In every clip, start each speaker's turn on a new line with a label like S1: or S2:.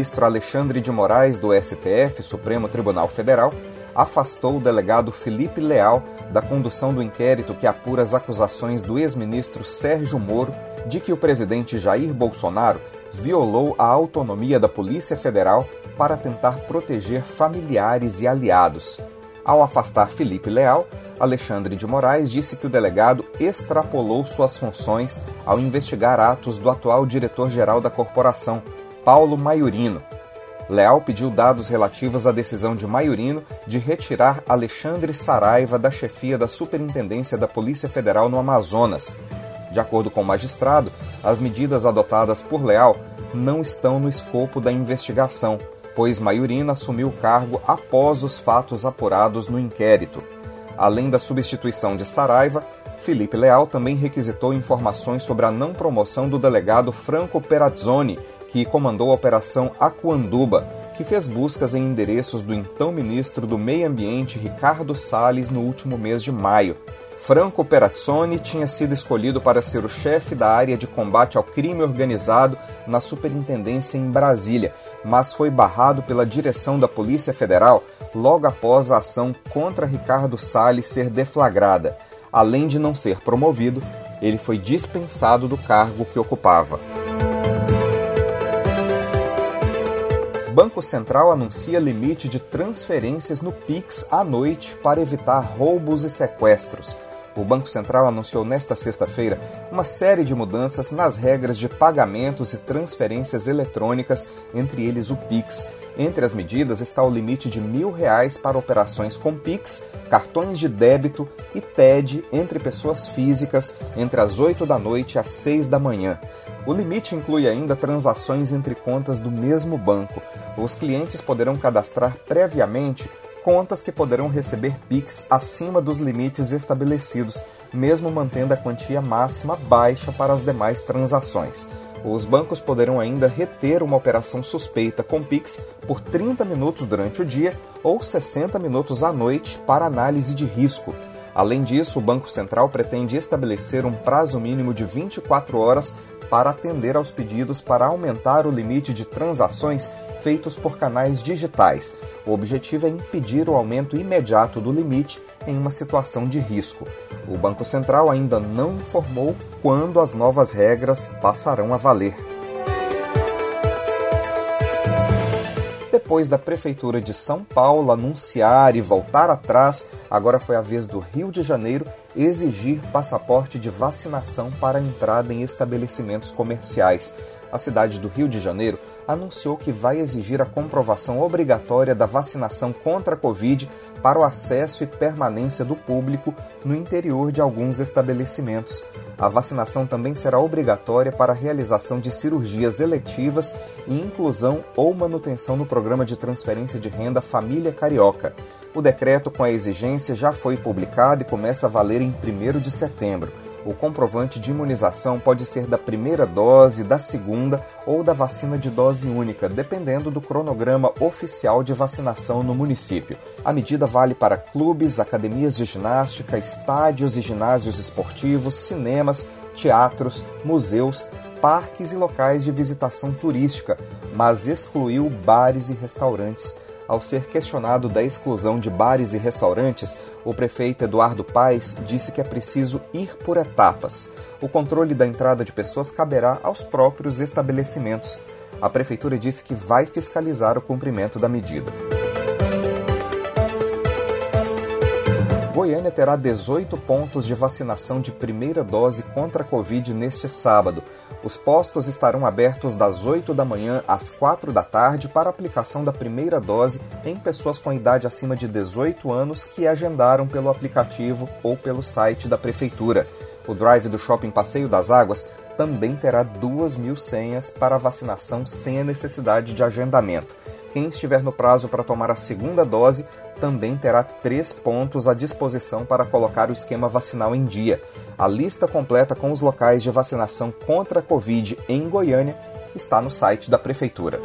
S1: Ministro Alexandre de Moraes, do STF, Supremo Tribunal Federal, afastou o delegado Felipe Leal da condução do inquérito que apura as acusações do ex-ministro Sérgio Moro de que o presidente Jair Bolsonaro violou a autonomia da Polícia Federal para tentar proteger familiares e aliados. Ao afastar Felipe Leal, Alexandre de Moraes disse que o delegado extrapolou suas funções ao investigar atos do atual diretor-geral da corporação, Paulo Maiorino. Leal pediu dados relativos à decisão de Maiorino de retirar Alexandre Saraiva da chefia da Superintendência da Polícia Federal no Amazonas. De acordo com o magistrado, as medidas adotadas por Leal não estão no escopo da investigação, pois Maiorino assumiu o cargo após os fatos apurados no inquérito. Além da substituição de Saraiva, Felipe Leal também requisitou informações sobre a não promoção do delegado Franco Perazzoni que comandou a Operação Aquanduba, que fez buscas em endereços do então ministro do Meio Ambiente Ricardo Salles no último mês de maio. Franco Perazzoni tinha sido escolhido para ser o chefe da área de combate ao crime organizado na Superintendência em Brasília, mas foi barrado pela direção da Polícia Federal logo após a ação contra Ricardo Salles ser deflagrada. Além de não ser promovido, ele foi dispensado do cargo que ocupava. Banco Central anuncia limite de transferências no Pix à noite para evitar roubos e sequestros. O Banco Central anunciou nesta sexta-feira uma série de mudanças nas regras de pagamentos e transferências eletrônicas, entre eles o Pix. Entre as medidas está o limite de mil reais para operações com Pix, cartões de débito e TED entre pessoas físicas entre as 8 da noite às 6 da manhã. O limite inclui ainda transações entre contas do mesmo banco. Os clientes poderão cadastrar previamente contas que poderão receber PIX acima dos limites estabelecidos, mesmo mantendo a quantia máxima baixa para as demais transações. Os bancos poderão ainda reter uma operação suspeita com PIX por 30 minutos durante o dia ou 60 minutos à noite para análise de risco. Além disso, o Banco Central pretende estabelecer um prazo mínimo de 24 horas para atender aos pedidos para aumentar o limite de transações feitos por canais digitais. O objetivo é impedir o aumento imediato do limite em uma situação de risco. O Banco Central ainda não informou quando as novas regras passarão a valer. Depois da Prefeitura de São Paulo anunciar e voltar atrás, agora foi a vez do Rio de Janeiro exigir passaporte de vacinação para entrada em estabelecimentos comerciais. A cidade do Rio de Janeiro anunciou que vai exigir a comprovação obrigatória da vacinação contra a Covid para o acesso e permanência do público no interior de alguns estabelecimentos. A vacinação também será obrigatória para a realização de cirurgias eletivas e inclusão ou manutenção no programa de transferência de renda Família Carioca. O decreto com a exigência já foi publicado e começa a valer em 1 de setembro. O comprovante de imunização pode ser da primeira dose, da segunda ou da vacina de dose única, dependendo do cronograma oficial de vacinação no município. A medida vale para clubes, academias de ginástica, estádios e ginásios esportivos, cinemas, teatros, museus, parques e locais de visitação turística, mas excluiu bares e restaurantes. Ao ser questionado da exclusão de bares e restaurantes, o prefeito Eduardo Paes disse que é preciso ir por etapas. O controle da entrada de pessoas caberá aos próprios estabelecimentos. A prefeitura disse que vai fiscalizar o cumprimento da medida. Goiânia terá 18 pontos de vacinação de primeira dose contra a Covid neste sábado. Os postos estarão abertos das 8 da manhã às 4 da tarde para aplicação da primeira dose em pessoas com idade acima de 18 anos que agendaram pelo aplicativo ou pelo site da Prefeitura. O drive do Shopping Passeio das Águas também terá 2 mil senhas para vacinação sem a necessidade de agendamento. Quem estiver no prazo para tomar a segunda dose também terá três pontos à disposição para colocar o esquema vacinal em dia. A lista completa com os locais de vacinação contra a Covid em Goiânia está no site da Prefeitura.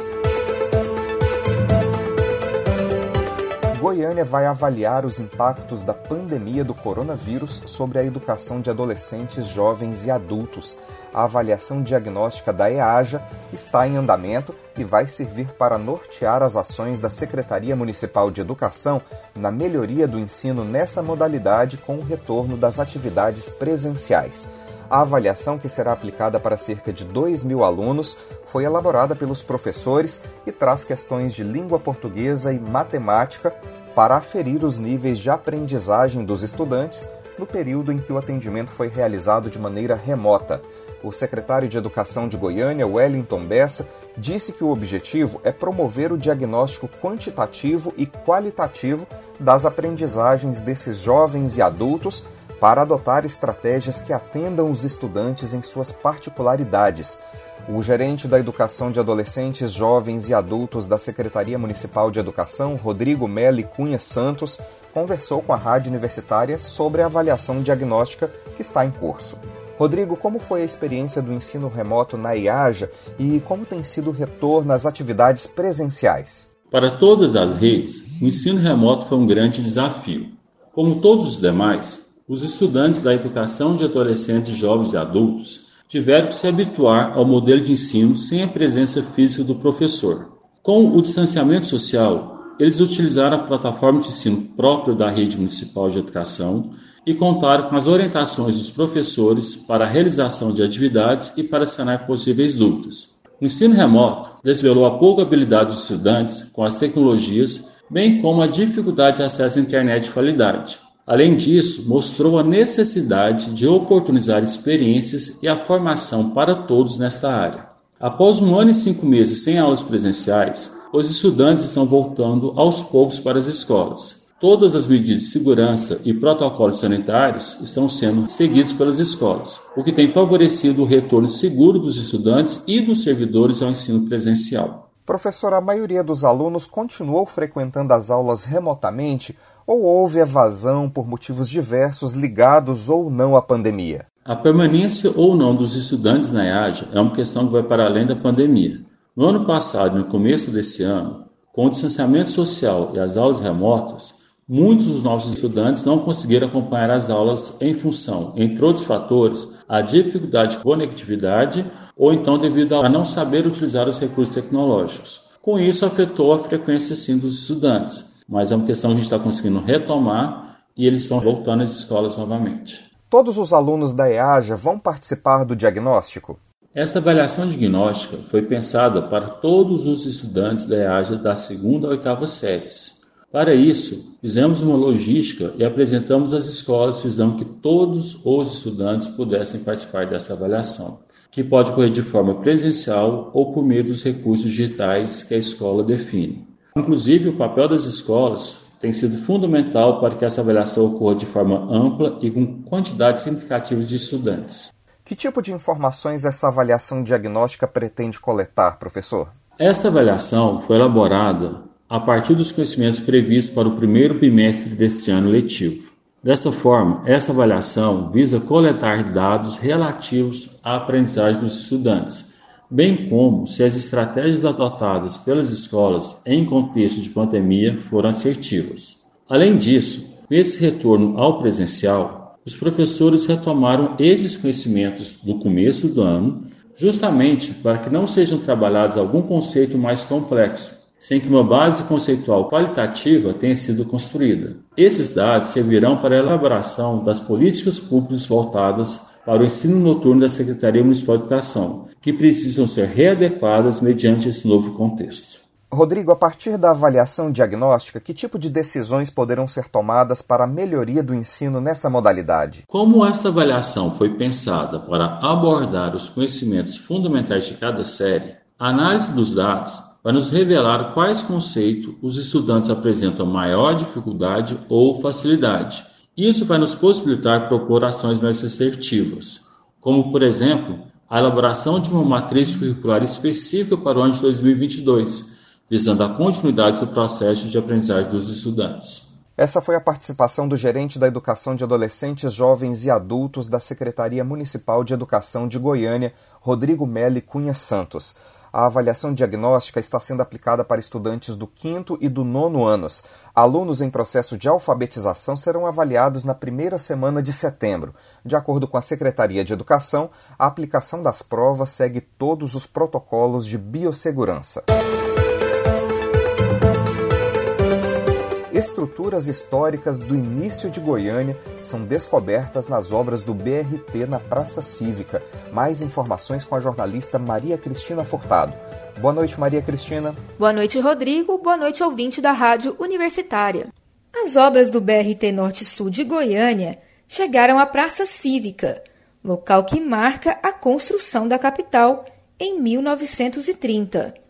S1: Goiânia vai avaliar os impactos da pandemia do coronavírus sobre a educação de adolescentes, jovens e adultos. A avaliação diagnóstica da EAJA está em andamento e vai servir para nortear as ações da Secretaria Municipal de Educação na melhoria do ensino nessa modalidade com o retorno das atividades presenciais. A avaliação, que será aplicada para cerca de 2 mil alunos, foi elaborada pelos professores e traz questões de língua portuguesa e matemática para aferir os níveis de aprendizagem dos estudantes no período em que o atendimento foi realizado de maneira remota. O secretário de Educação de Goiânia, Wellington Bessa, disse que o objetivo é promover o diagnóstico quantitativo e qualitativo das aprendizagens desses jovens e adultos para adotar estratégias que atendam os estudantes em suas particularidades. O gerente da Educação de Adolescentes, Jovens e Adultos da Secretaria Municipal de Educação, Rodrigo Meli Cunha Santos, conversou com a Rádio Universitária sobre a avaliação diagnóstica que está em curso. Rodrigo, como foi a experiência do ensino remoto na IAJA e como tem sido o retorno às atividades presenciais?
S2: Para todas as redes, o ensino remoto foi um grande desafio. Como todos os demais, os estudantes da educação de adolescentes, jovens e adultos tiveram que se habituar ao modelo de ensino sem a presença física do professor. Com o distanciamento social, eles utilizaram a plataforma de ensino própria da rede municipal de educação e contaram com as orientações dos professores para a realização de atividades e para sanar possíveis dúvidas. O ensino remoto desvelou a pouca habilidade dos estudantes com as tecnologias, bem como a dificuldade de acesso à internet de qualidade. Além disso, mostrou a necessidade de oportunizar experiências e a formação para todos nesta área. Após um ano e cinco meses sem aulas presenciais, os estudantes estão voltando aos poucos para as escolas. Todas as medidas de segurança e protocolos sanitários estão sendo seguidos pelas escolas, o que tem favorecido o retorno seguro dos estudantes e dos servidores ao ensino presencial.
S1: Professor, a maioria dos alunos continuou frequentando as aulas remotamente ou houve evasão por motivos diversos ligados ou não à pandemia?
S2: A permanência ou não dos estudantes na IAJA é uma questão que vai para além da pandemia. No ano passado, no começo desse ano, com o distanciamento social e as aulas remotas, muitos dos nossos estudantes não conseguiram acompanhar as aulas em função, entre outros fatores, a dificuldade de conectividade ou então devido a não saber utilizar os recursos tecnológicos. Com isso, afetou a frequência sim dos estudantes mas é uma questão que a gente está conseguindo retomar e eles estão voltando às escolas novamente.
S1: Todos os alunos da EAJA vão participar do diagnóstico?
S2: Essa avaliação diagnóstica foi pensada para todos os estudantes da EAJA da segunda a oitava séries. Para isso, fizemos uma logística e apresentamos às escolas visando que todos os estudantes pudessem participar dessa avaliação, que pode ocorrer de forma presencial ou por meio dos recursos digitais que a escola define. Inclusive, o papel das escolas tem sido fundamental para que essa avaliação ocorra de forma ampla e com quantidade significativa de estudantes.
S1: Que tipo de informações essa avaliação diagnóstica pretende coletar, professor?
S2: Essa avaliação foi elaborada a partir dos conhecimentos previstos para o primeiro bimestre deste ano letivo. Dessa forma, essa avaliação visa coletar dados relativos à aprendizagem dos estudantes bem como se as estratégias adotadas pelas escolas em contexto de pandemia foram assertivas. Além disso, nesse retorno ao presencial, os professores retomaram esses conhecimentos do começo do ano, justamente para que não sejam trabalhados algum conceito mais complexo, sem que uma base conceitual qualitativa tenha sido construída. Esses dados servirão para a elaboração das políticas públicas voltadas para o ensino noturno da Secretaria Municipal de Educação, que precisam ser readequadas mediante esse novo contexto.
S1: Rodrigo, a partir da avaliação diagnóstica, que tipo de decisões poderão ser tomadas para a melhoria do ensino nessa modalidade?
S2: Como essa avaliação foi pensada para abordar os conhecimentos fundamentais de cada série, a análise dos dados vai nos revelar quais conceitos os estudantes apresentam maior dificuldade ou facilidade isso vai nos possibilitar propor ações mais assertivas, como, por exemplo, a elaboração de uma matriz curricular específica para o ano de 2022, visando a continuidade do processo de aprendizagem dos estudantes.
S1: Essa foi a participação do gerente da Educação de Adolescentes, Jovens e Adultos da Secretaria Municipal de Educação de Goiânia, Rodrigo Meli Cunha Santos. A avaliação diagnóstica está sendo aplicada para estudantes do quinto e do nono anos. Alunos em processo de alfabetização serão avaliados na primeira semana de setembro. De acordo com a Secretaria de Educação, a aplicação das provas segue todos os protocolos de biossegurança. Estruturas históricas do início de Goiânia são descobertas nas obras do BRT na Praça Cívica. Mais informações com a jornalista Maria Cristina Furtado. Boa noite, Maria Cristina.
S3: Boa noite, Rodrigo. Boa noite, ouvinte da Rádio Universitária. As obras do BRT Norte-Sul de Goiânia chegaram à Praça Cívica, local que marca a construção da capital em 1930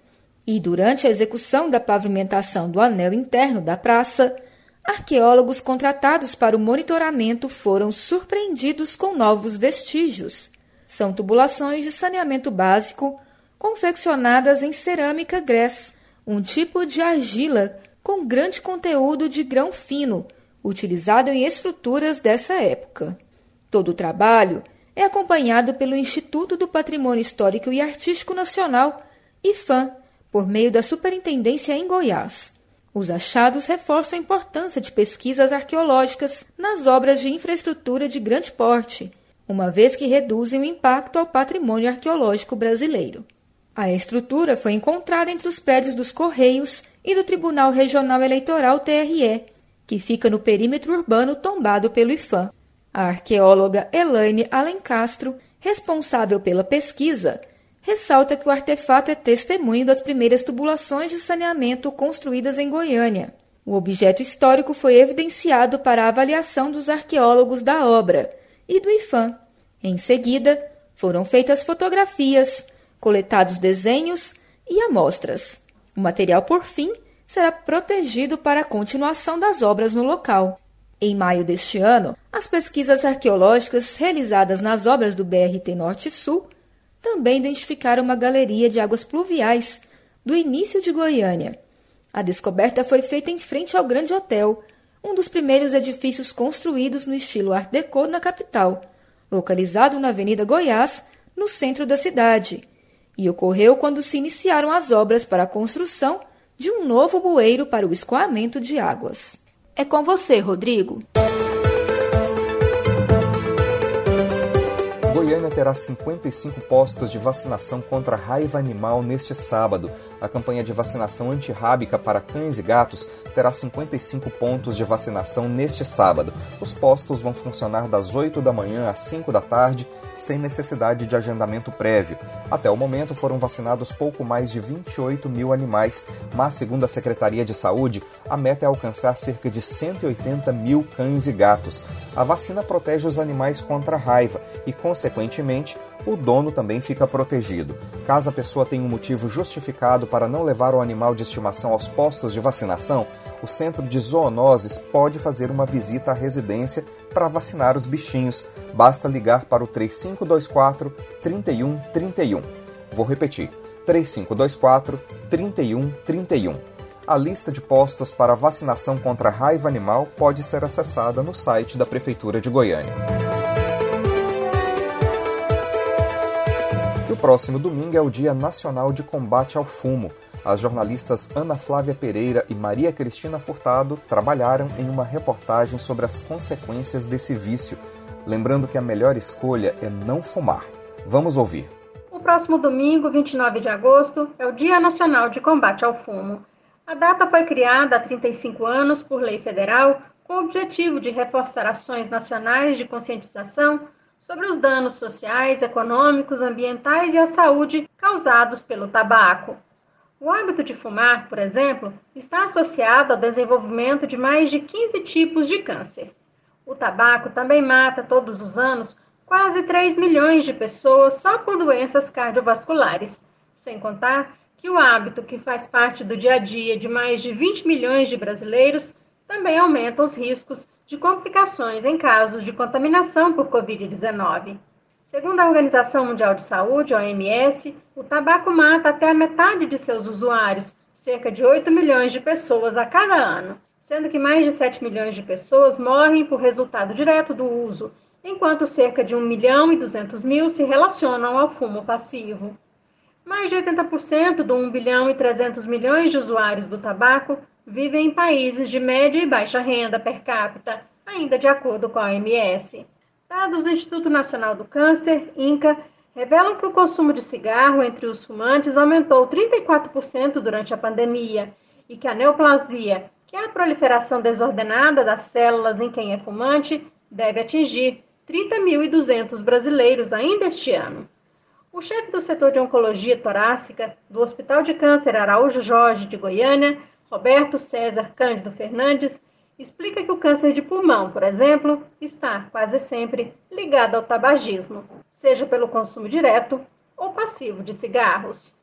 S3: e durante a execução da pavimentação do anel interno da praça, arqueólogos contratados para o monitoramento foram surpreendidos com novos vestígios. São tubulações de saneamento básico confeccionadas em cerâmica grés, um tipo de argila com grande conteúdo de grão fino, utilizado em estruturas dessa época. Todo o trabalho é acompanhado pelo Instituto do Patrimônio Histórico e Artístico Nacional, IFAM, por meio da Superintendência em Goiás. Os achados reforçam a importância de pesquisas arqueológicas nas obras de infraestrutura de grande porte, uma vez que reduzem o impacto ao patrimônio arqueológico brasileiro. A estrutura foi encontrada entre os prédios dos Correios e do Tribunal Regional Eleitoral TRE, que fica no perímetro urbano tombado pelo IFAM. A arqueóloga Elaine Alencastro, responsável pela pesquisa, ressalta que o artefato é testemunho das primeiras tubulações de saneamento construídas em Goiânia. O objeto histórico foi evidenciado para a avaliação dos arqueólogos da obra e do IFAM. Em seguida, foram feitas fotografias, coletados desenhos e amostras. O material, por fim, será protegido para a continuação das obras no local. Em maio deste ano, as pesquisas arqueológicas realizadas nas obras do BRT Norte Sul também identificaram uma galeria de águas pluviais do início de Goiânia. A descoberta foi feita em frente ao Grande Hotel, um dos primeiros edifícios construídos no estilo Art Deco na capital, localizado na Avenida Goiás, no centro da cidade, e ocorreu quando se iniciaram as obras para a construção de um novo bueiro para o escoamento de águas. É com você, Rodrigo.
S1: Terá 55 postos de vacinação contra a raiva animal neste sábado. A campanha de vacinação antirrábica para cães e gatos terá 55 pontos de vacinação neste sábado. Os postos vão funcionar das 8 da manhã às 5 da tarde, sem necessidade de agendamento prévio. Até o momento foram vacinados pouco mais de 28 mil animais, mas, segundo a Secretaria de Saúde, a meta é alcançar cerca de 180 mil cães e gatos. A vacina protege os animais contra a raiva e, consequentemente, o dono também fica protegido. Caso a pessoa tenha um motivo justificado para não levar o animal de estimação aos postos de vacinação, o Centro de Zoonoses pode fazer uma visita à residência para vacinar os bichinhos. Basta ligar para o 3524 3131. Vou repetir: 3524 3131. A lista de postos para vacinação contra raiva animal pode ser acessada no site da Prefeitura de Goiânia. E o próximo domingo é o Dia Nacional de Combate ao Fumo. As jornalistas Ana Flávia Pereira e Maria Cristina Furtado trabalharam em uma reportagem sobre as consequências desse vício, lembrando que a melhor escolha é não fumar. Vamos ouvir.
S4: O próximo domingo, 29 de agosto, é o Dia Nacional de Combate ao Fumo. A data foi criada há 35 anos por lei federal com o objetivo de reforçar ações nacionais de conscientização sobre os danos sociais, econômicos, ambientais e à saúde causados pelo tabaco. O hábito de fumar, por exemplo, está associado ao desenvolvimento de mais de 15 tipos de câncer. O tabaco também mata todos os anos quase 3 milhões de pessoas só por doenças cardiovasculares, sem contar que o hábito que faz parte do dia a dia de mais de 20 milhões de brasileiros também aumenta os riscos de complicações em casos de contaminação por Covid-19. Segundo a Organização Mundial de Saúde, OMS, o tabaco mata até a metade de seus usuários, cerca de 8 milhões de pessoas a cada ano, sendo que mais de 7 milhões de pessoas morrem por resultado direto do uso, enquanto cerca de 1 milhão e 200 mil se relacionam ao fumo passivo. Mais de 80% do 1 bilhão e 300 milhões de usuários do tabaco vivem em países de média e baixa renda per capita, ainda de acordo com a OMS. Dados do Instituto Nacional do Câncer, INCA, revelam que o consumo de cigarro entre os fumantes aumentou 34% durante a pandemia e que a neoplasia, que é a proliferação desordenada das células em quem é fumante, deve atingir 30.200 brasileiros ainda este ano. O chefe do setor de oncologia torácica do Hospital de Câncer Araújo Jorge de Goiânia, Roberto César Cândido Fernandes, explica que o câncer de pulmão, por exemplo, está quase sempre ligado ao tabagismo, seja pelo consumo direto ou passivo de cigarros.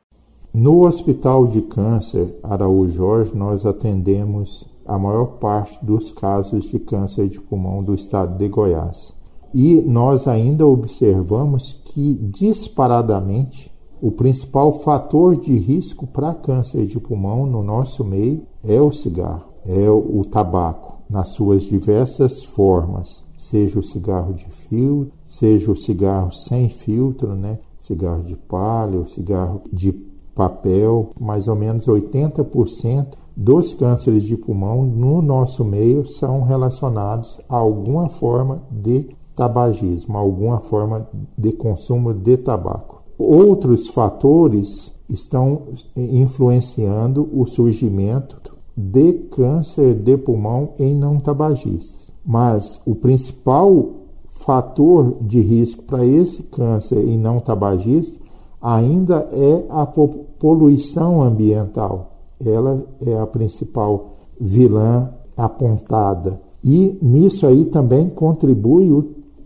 S5: No Hospital de Câncer Araújo Jorge, nós atendemos a maior parte dos casos de câncer de pulmão do estado de Goiás. E nós ainda observamos que, disparadamente, o principal fator de risco para câncer de pulmão no nosso meio é o cigarro, é o tabaco, nas suas diversas formas, seja o cigarro de fio, seja o cigarro sem filtro, né? cigarro de palha, o cigarro de papel, mais ou menos 80% dos cânceres de pulmão no nosso meio são relacionados a alguma forma de tabagismo, alguma forma de consumo de tabaco. Outros fatores estão influenciando o surgimento de câncer de pulmão em não tabagistas. Mas o principal fator de risco para esse câncer em não tabagistas ainda é a poluição ambiental. Ela é a principal vilã apontada. E nisso aí também contribui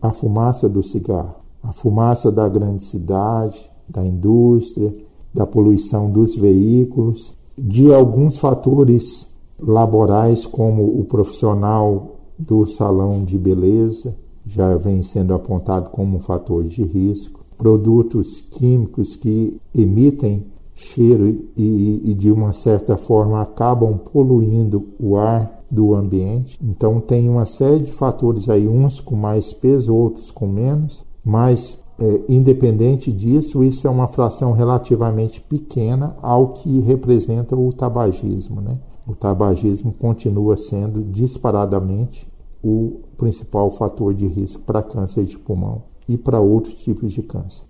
S5: a fumaça do cigarro, a fumaça da grande cidade, da indústria, da poluição dos veículos, de alguns fatores laborais, como o profissional do salão de beleza, já vem sendo apontado como um fator de risco, produtos químicos que emitem cheiro e, e, de uma certa forma acabam poluindo o ar do ambiente. Então tem uma série de fatores aí, uns com mais peso, outros com menos, mas é, independente disso, isso é uma fração relativamente pequena ao que representa o tabagismo. Né? O tabagismo continua sendo disparadamente o principal fator de risco para câncer de pulmão e para outros tipos de câncer.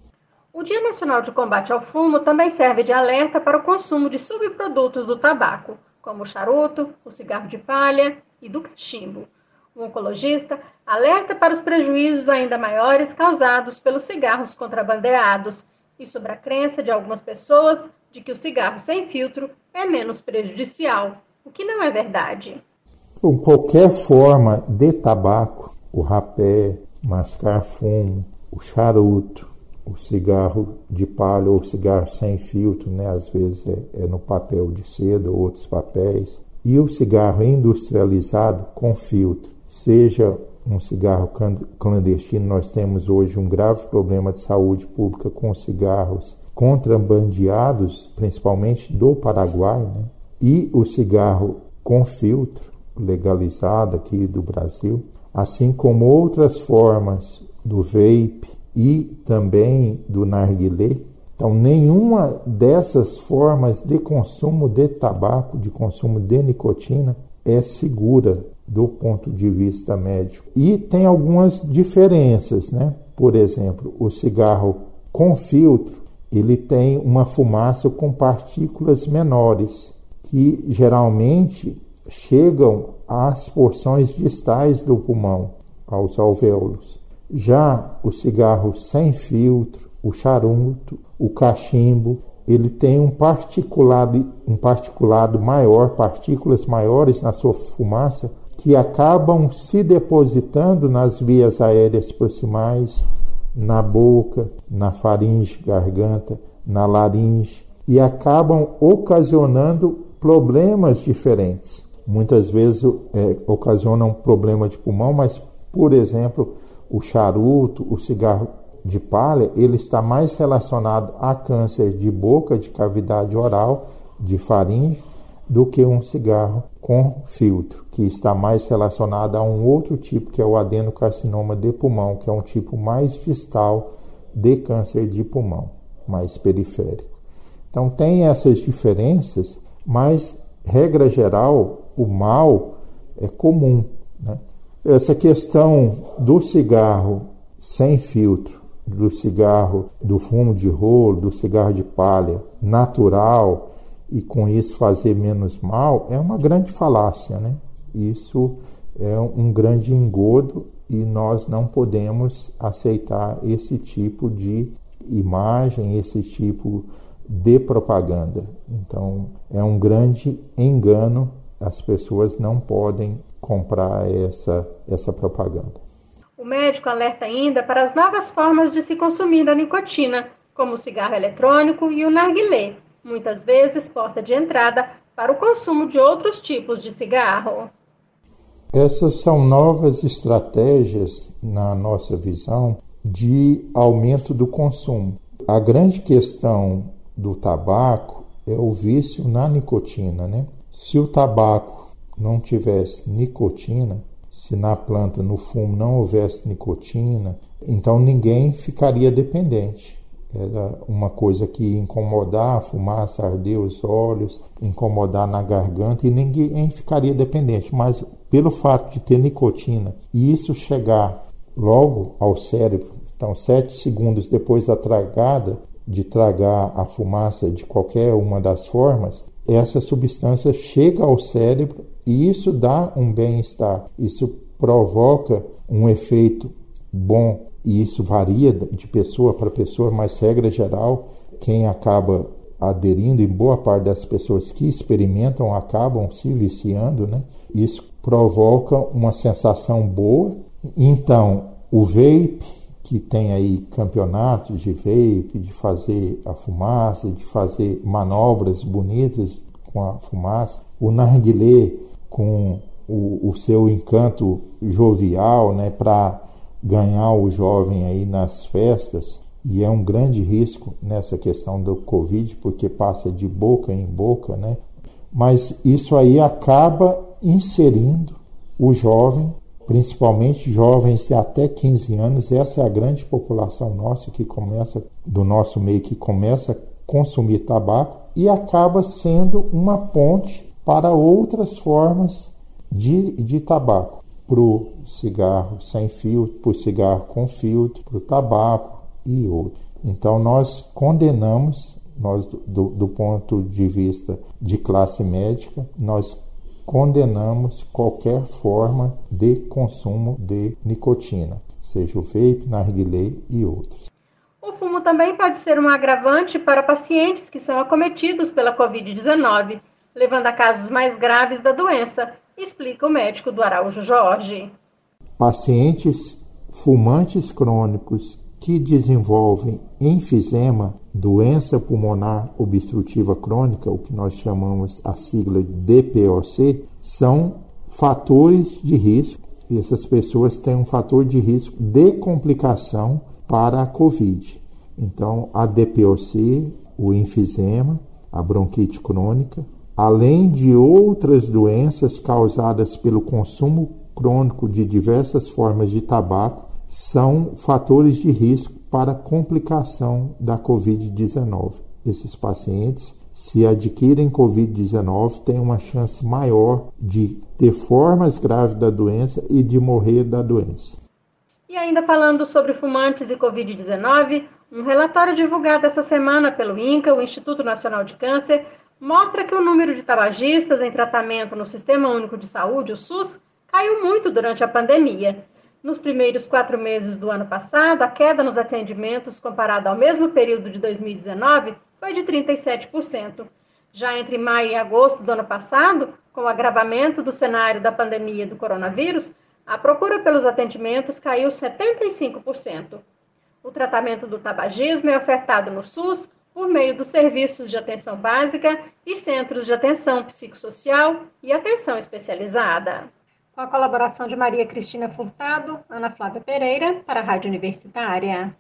S4: O Dia Nacional de Combate ao Fumo também serve de alerta para o consumo de subprodutos do tabaco, como o charuto, o cigarro de palha e do cachimbo. O oncologista alerta para os prejuízos ainda maiores causados pelos cigarros contrabandeados e sobre a crença de algumas pessoas de que o cigarro sem filtro é menos prejudicial, o que não é verdade.
S5: Com qualquer forma de tabaco, o rapé, mascar fumo, o charuto, o cigarro de palha ou cigarro sem filtro, né? às vezes é, é no papel de seda ou outros papéis, e o cigarro industrializado com filtro, seja um cigarro clandestino, nós temos hoje um grave problema de saúde pública com cigarros contrabandeados, principalmente do Paraguai, né? e o cigarro com filtro, legalizado aqui do Brasil, assim como outras formas do vape, e também do narguilé. Então, nenhuma dessas formas de consumo de tabaco, de consumo de nicotina, é segura do ponto de vista médico. E tem algumas diferenças, né? Por exemplo, o cigarro com filtro, ele tem uma fumaça com partículas menores, que geralmente chegam às porções distais do pulmão, aos alvéolos. Já o cigarro sem filtro, o charuto, o cachimbo, ele tem um particulado, um particulado maior, partículas maiores na sua fumaça, que acabam se depositando nas vias aéreas proximais, na boca, na faringe, garganta, na laringe, e acabam ocasionando problemas diferentes. Muitas vezes é, ocasionam problema de pulmão, mas, por exemplo, o charuto, o cigarro de palha, ele está mais relacionado a câncer de boca, de cavidade oral, de faringe, do que um cigarro com filtro, que está mais relacionado a um outro tipo, que é o adenocarcinoma de pulmão, que é um tipo mais distal de câncer de pulmão, mais periférico. Então tem essas diferenças, mas regra geral, o mal é comum. Né? Essa questão do cigarro sem filtro, do cigarro, do fumo de rolo, do cigarro de palha natural e com isso fazer menos mal é uma grande falácia, né? Isso é um grande engodo e nós não podemos aceitar esse tipo de imagem, esse tipo de propaganda. Então, é um grande engano, as pessoas não podem comprar essa, essa propaganda.
S4: O médico alerta ainda para as novas formas de se consumir a nicotina, como o cigarro eletrônico e o narguilé, muitas vezes porta de entrada para o consumo de outros tipos de cigarro.
S5: Essas são novas estratégias, na nossa visão, de aumento do consumo. A grande questão do tabaco é o vício na nicotina, né? Se o tabaco não tivesse nicotina, se na planta, no fumo, não houvesse nicotina, então ninguém ficaria dependente. Era uma coisa que ia incomodar, a fumaça, arder os olhos, incomodar na garganta e ninguém ficaria dependente. Mas pelo fato de ter nicotina e isso chegar logo ao cérebro, então sete segundos depois da tragada, de tragar a fumaça de qualquer uma das formas, essa substância chega ao cérebro e isso dá um bem-estar. Isso provoca um efeito bom e isso varia de pessoa para pessoa, mas regra geral, quem acaba aderindo, e boa parte das pessoas que experimentam acabam se viciando, né? Isso provoca uma sensação boa. Então, o vape, que tem aí campeonatos de vape, de fazer a fumaça, de fazer manobras bonitas com a fumaça, o narguilé com o, o seu encanto jovial, né, para ganhar o jovem aí nas festas, e é um grande risco nessa questão do Covid, porque passa de boca em boca, né? Mas isso aí acaba inserindo o jovem, principalmente jovens de até 15 anos, essa é a grande população nossa que começa, do nosso meio, que começa a consumir tabaco e acaba sendo uma ponte para outras formas de, de tabaco para o cigarro sem filtro, para o cigarro com filtro, para o tabaco e outro. Então nós condenamos, nós do, do ponto de vista de classe médica, nós condenamos qualquer forma de consumo de nicotina, seja o vape, narguilé e outros.
S4: O fumo também pode ser um agravante para pacientes que são acometidos pela Covid-19, levando a casos mais graves da doença, explica o médico do Araújo Jorge.
S5: Pacientes fumantes crônicos que desenvolvem enfisema, doença pulmonar obstrutiva crônica, o que nós chamamos a sigla DPOC, são fatores de risco. E essas pessoas têm um fator de risco de complicação para a COVID. Então, a DPOC, o enfisema, a bronquite crônica, além de outras doenças causadas pelo consumo crônico de diversas formas de tabaco, são fatores de risco para complicação da Covid-19. Esses pacientes, se adquirem Covid-19, têm uma chance maior de ter formas graves da doença e de morrer da doença.
S4: E ainda falando sobre fumantes e Covid-19, um relatório divulgado essa semana pelo INCA, o Instituto Nacional de Câncer, mostra que o número de tabagistas em tratamento no Sistema Único de Saúde, o SUS, caiu muito durante a pandemia. Nos primeiros quatro meses do ano passado, a queda nos atendimentos, comparado ao mesmo período de 2019, foi de 37%. Já entre maio e agosto do ano passado, com o agravamento do cenário da pandemia do coronavírus, a procura pelos atendimentos caiu 75%. O tratamento do tabagismo é ofertado no SUS por meio dos serviços de atenção básica e centros de atenção psicossocial e atenção especializada. com a colaboração de Maria Cristina Furtado, Ana Flávia Pereira, para a Rádio Universitária.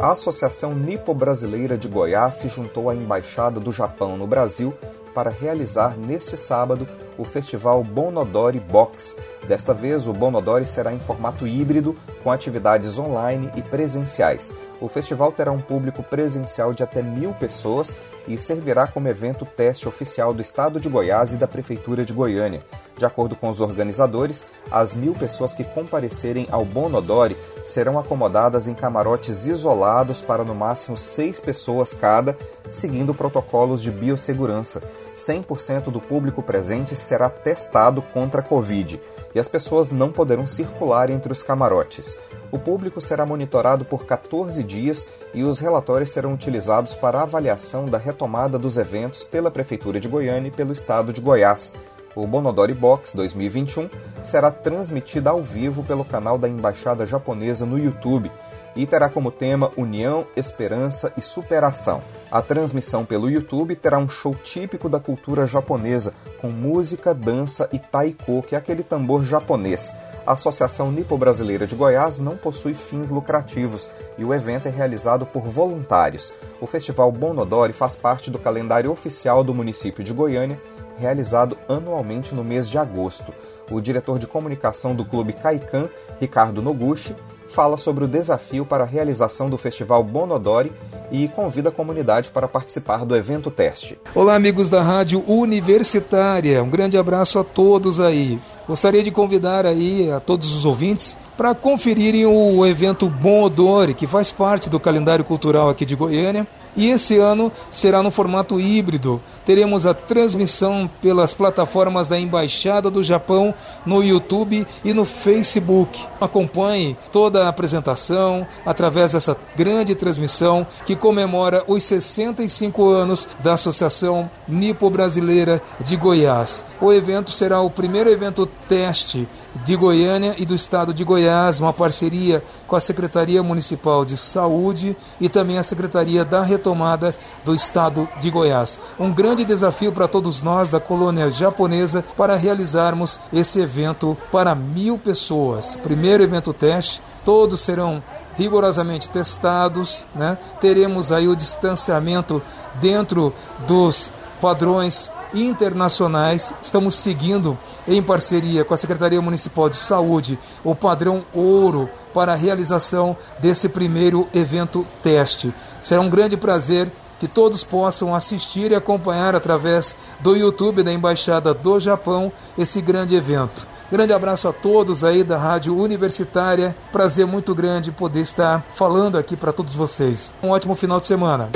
S1: A Associação Nipo-Brasileira de Goiás se juntou à Embaixada do Japão no Brasil para realizar neste sábado o festival Bonodori Box. Desta vez, o Bonodori será em formato híbrido, com atividades online e presenciais. O festival terá um público presencial de até mil pessoas e servirá como evento teste oficial do Estado de Goiás e da Prefeitura de Goiânia. De acordo com os organizadores, as mil pessoas que comparecerem ao Bonodori serão acomodadas em camarotes isolados para no máximo seis pessoas cada, seguindo protocolos de biossegurança. 100% do público presente será testado contra a Covid e as pessoas não poderão circular entre os camarotes. O público será monitorado por 14 dias e os relatórios serão utilizados para avaliação da retomada dos eventos pela Prefeitura de Goiânia e pelo Estado de Goiás. O Bonodori Box 2021 será transmitido ao vivo pelo canal da Embaixada Japonesa no YouTube e terá como tema União, Esperança e Superação. A transmissão pelo YouTube terá um show típico da cultura japonesa, com música, dança e taiko, que é aquele tambor japonês a Associação Nipo-Brasileira de Goiás não possui fins lucrativos e o evento é realizado por voluntários. O Festival Bonodori faz parte do calendário oficial do município de Goiânia, realizado anualmente no mês de agosto. O diretor de comunicação do Clube Caican, Ricardo Noguchi, fala sobre o desafio para a realização do Festival Bonodori e convida a comunidade para participar do evento teste.
S6: Olá, amigos da Rádio Universitária. Um grande abraço a todos aí. Gostaria de convidar aí a todos os ouvintes para conferirem o evento Bom Odore, que faz parte do calendário cultural aqui de Goiânia. E esse ano será no formato híbrido. Teremos a transmissão pelas plataformas da Embaixada do Japão no YouTube e no Facebook. Acompanhe toda a apresentação através dessa grande transmissão que comemora os 65 anos da Associação Nipo Brasileira de Goiás. O evento será o primeiro evento teste de Goiânia e do estado de Goiás, uma parceria com a Secretaria Municipal de Saúde e também a Secretaria da Retomada do estado de Goiás. Um grande desafio para todos nós da colônia japonesa para realizarmos esse evento para mil pessoas. Primeiro evento teste, todos serão rigorosamente testados, né? teremos aí o distanciamento dentro dos padrões internacionais. Estamos seguindo, em parceria com a Secretaria Municipal de Saúde, o padrão ouro para a realização desse primeiro evento teste. Será um grande prazer que todos possam assistir e acompanhar através do YouTube da Embaixada do Japão esse grande evento. Grande abraço a todos aí da Rádio Universitária. Prazer muito grande poder estar falando aqui para todos vocês. Um ótimo final de semana.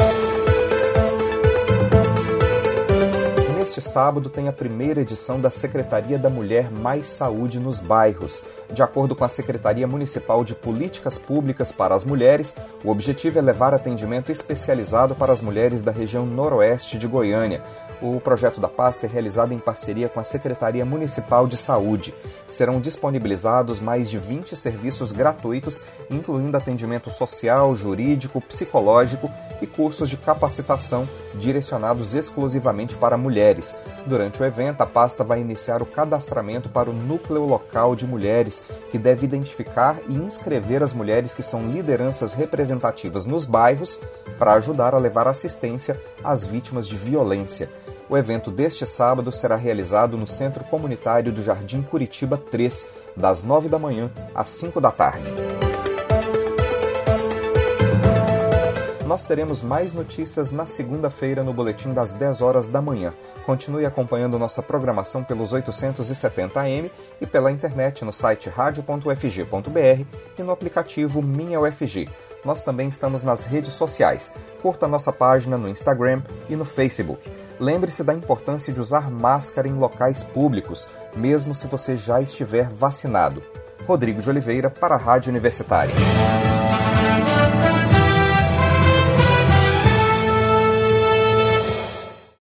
S1: Neste sábado tem a primeira edição da Secretaria da Mulher Mais Saúde nos Bairros. De acordo com a Secretaria Municipal de Políticas Públicas para as Mulheres, o objetivo é levar atendimento especializado para as mulheres da região noroeste de Goiânia. O projeto da pasta é realizado em parceria com a Secretaria Municipal de Saúde. Serão disponibilizados mais de 20 serviços gratuitos, incluindo atendimento social, jurídico, psicológico e cursos de capacitação direcionados exclusivamente para mulheres. Durante o evento, a pasta vai iniciar o cadastramento para o núcleo local de mulheres, que deve identificar e inscrever as mulheres que são lideranças representativas nos bairros para ajudar a levar assistência às vítimas de violência. O evento deste sábado será realizado no Centro Comunitário do Jardim Curitiba 3, das 9 da manhã às 5 da tarde. Nós teremos mais notícias na segunda-feira no boletim das 10 horas da manhã. Continue acompanhando nossa programação pelos 870 AM e pela internet no site radio.ufg.br e no aplicativo Minha UFG. Nós também estamos nas redes sociais. Curta nossa página no Instagram e no Facebook. Lembre-se da importância de usar máscara em locais públicos, mesmo se você já estiver vacinado. Rodrigo de Oliveira, para a Rádio Universitária.